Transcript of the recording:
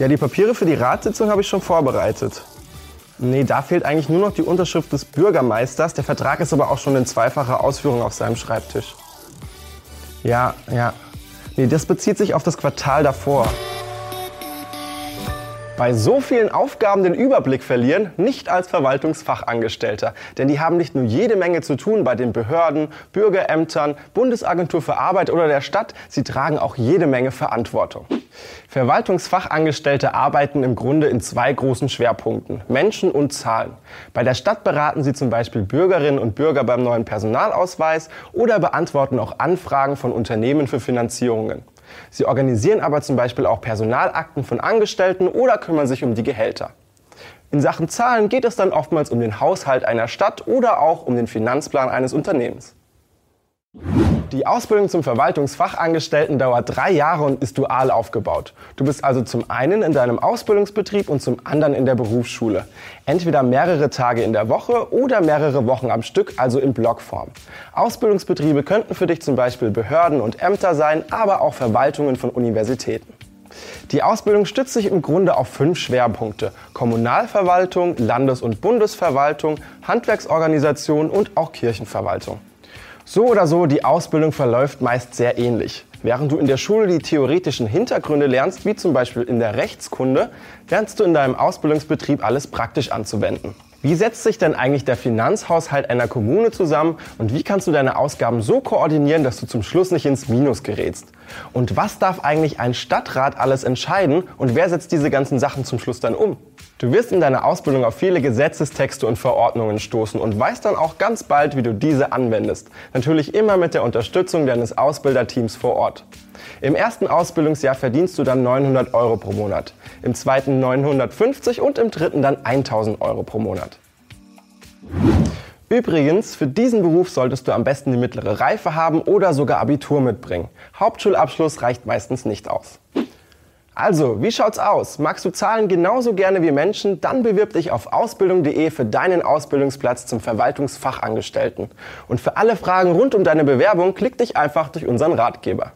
Ja, die Papiere für die Ratssitzung habe ich schon vorbereitet. Nee, da fehlt eigentlich nur noch die Unterschrift des Bürgermeisters. Der Vertrag ist aber auch schon in zweifacher Ausführung auf seinem Schreibtisch. Ja, ja. Nee, das bezieht sich auf das Quartal davor. Bei so vielen Aufgaben den Überblick verlieren, nicht als Verwaltungsfachangestellter. Denn die haben nicht nur jede Menge zu tun bei den Behörden, Bürgerämtern, Bundesagentur für Arbeit oder der Stadt, sie tragen auch jede Menge Verantwortung. Verwaltungsfachangestellte arbeiten im Grunde in zwei großen Schwerpunkten, Menschen und Zahlen. Bei der Stadt beraten sie zum Beispiel Bürgerinnen und Bürger beim neuen Personalausweis oder beantworten auch Anfragen von Unternehmen für Finanzierungen. Sie organisieren aber zum Beispiel auch Personalakten von Angestellten oder kümmern sich um die Gehälter. In Sachen Zahlen geht es dann oftmals um den Haushalt einer Stadt oder auch um den Finanzplan eines Unternehmens. Die Ausbildung zum Verwaltungsfachangestellten dauert drei Jahre und ist dual aufgebaut. Du bist also zum einen in deinem Ausbildungsbetrieb und zum anderen in der Berufsschule. Entweder mehrere Tage in der Woche oder mehrere Wochen am Stück, also in Blockform. Ausbildungsbetriebe könnten für dich zum Beispiel Behörden und Ämter sein, aber auch Verwaltungen von Universitäten. Die Ausbildung stützt sich im Grunde auf fünf Schwerpunkte. Kommunalverwaltung, Landes- und Bundesverwaltung, Handwerksorganisation und auch Kirchenverwaltung. So oder so, die Ausbildung verläuft meist sehr ähnlich. Während du in der Schule die theoretischen Hintergründe lernst, wie zum Beispiel in der Rechtskunde, lernst du in deinem Ausbildungsbetrieb alles praktisch anzuwenden. Wie setzt sich denn eigentlich der Finanzhaushalt einer Kommune zusammen und wie kannst du deine Ausgaben so koordinieren, dass du zum Schluss nicht ins Minus gerätst? Und was darf eigentlich ein Stadtrat alles entscheiden und wer setzt diese ganzen Sachen zum Schluss dann um? Du wirst in deiner Ausbildung auf viele Gesetzestexte und Verordnungen stoßen und weißt dann auch ganz bald, wie du diese anwendest. Natürlich immer mit der Unterstützung deines Ausbilderteams vor Ort. Im ersten Ausbildungsjahr verdienst du dann 900 Euro pro Monat, im zweiten 950 und im dritten dann 1000 Euro pro Monat. Übrigens, für diesen Beruf solltest du am besten die mittlere Reife haben oder sogar Abitur mitbringen. Hauptschulabschluss reicht meistens nicht aus. Also, wie schaut's aus? Magst du Zahlen genauso gerne wie Menschen? Dann bewirb dich auf ausbildung.de für deinen Ausbildungsplatz zum Verwaltungsfachangestellten. Und für alle Fragen rund um deine Bewerbung klick dich einfach durch unseren Ratgeber.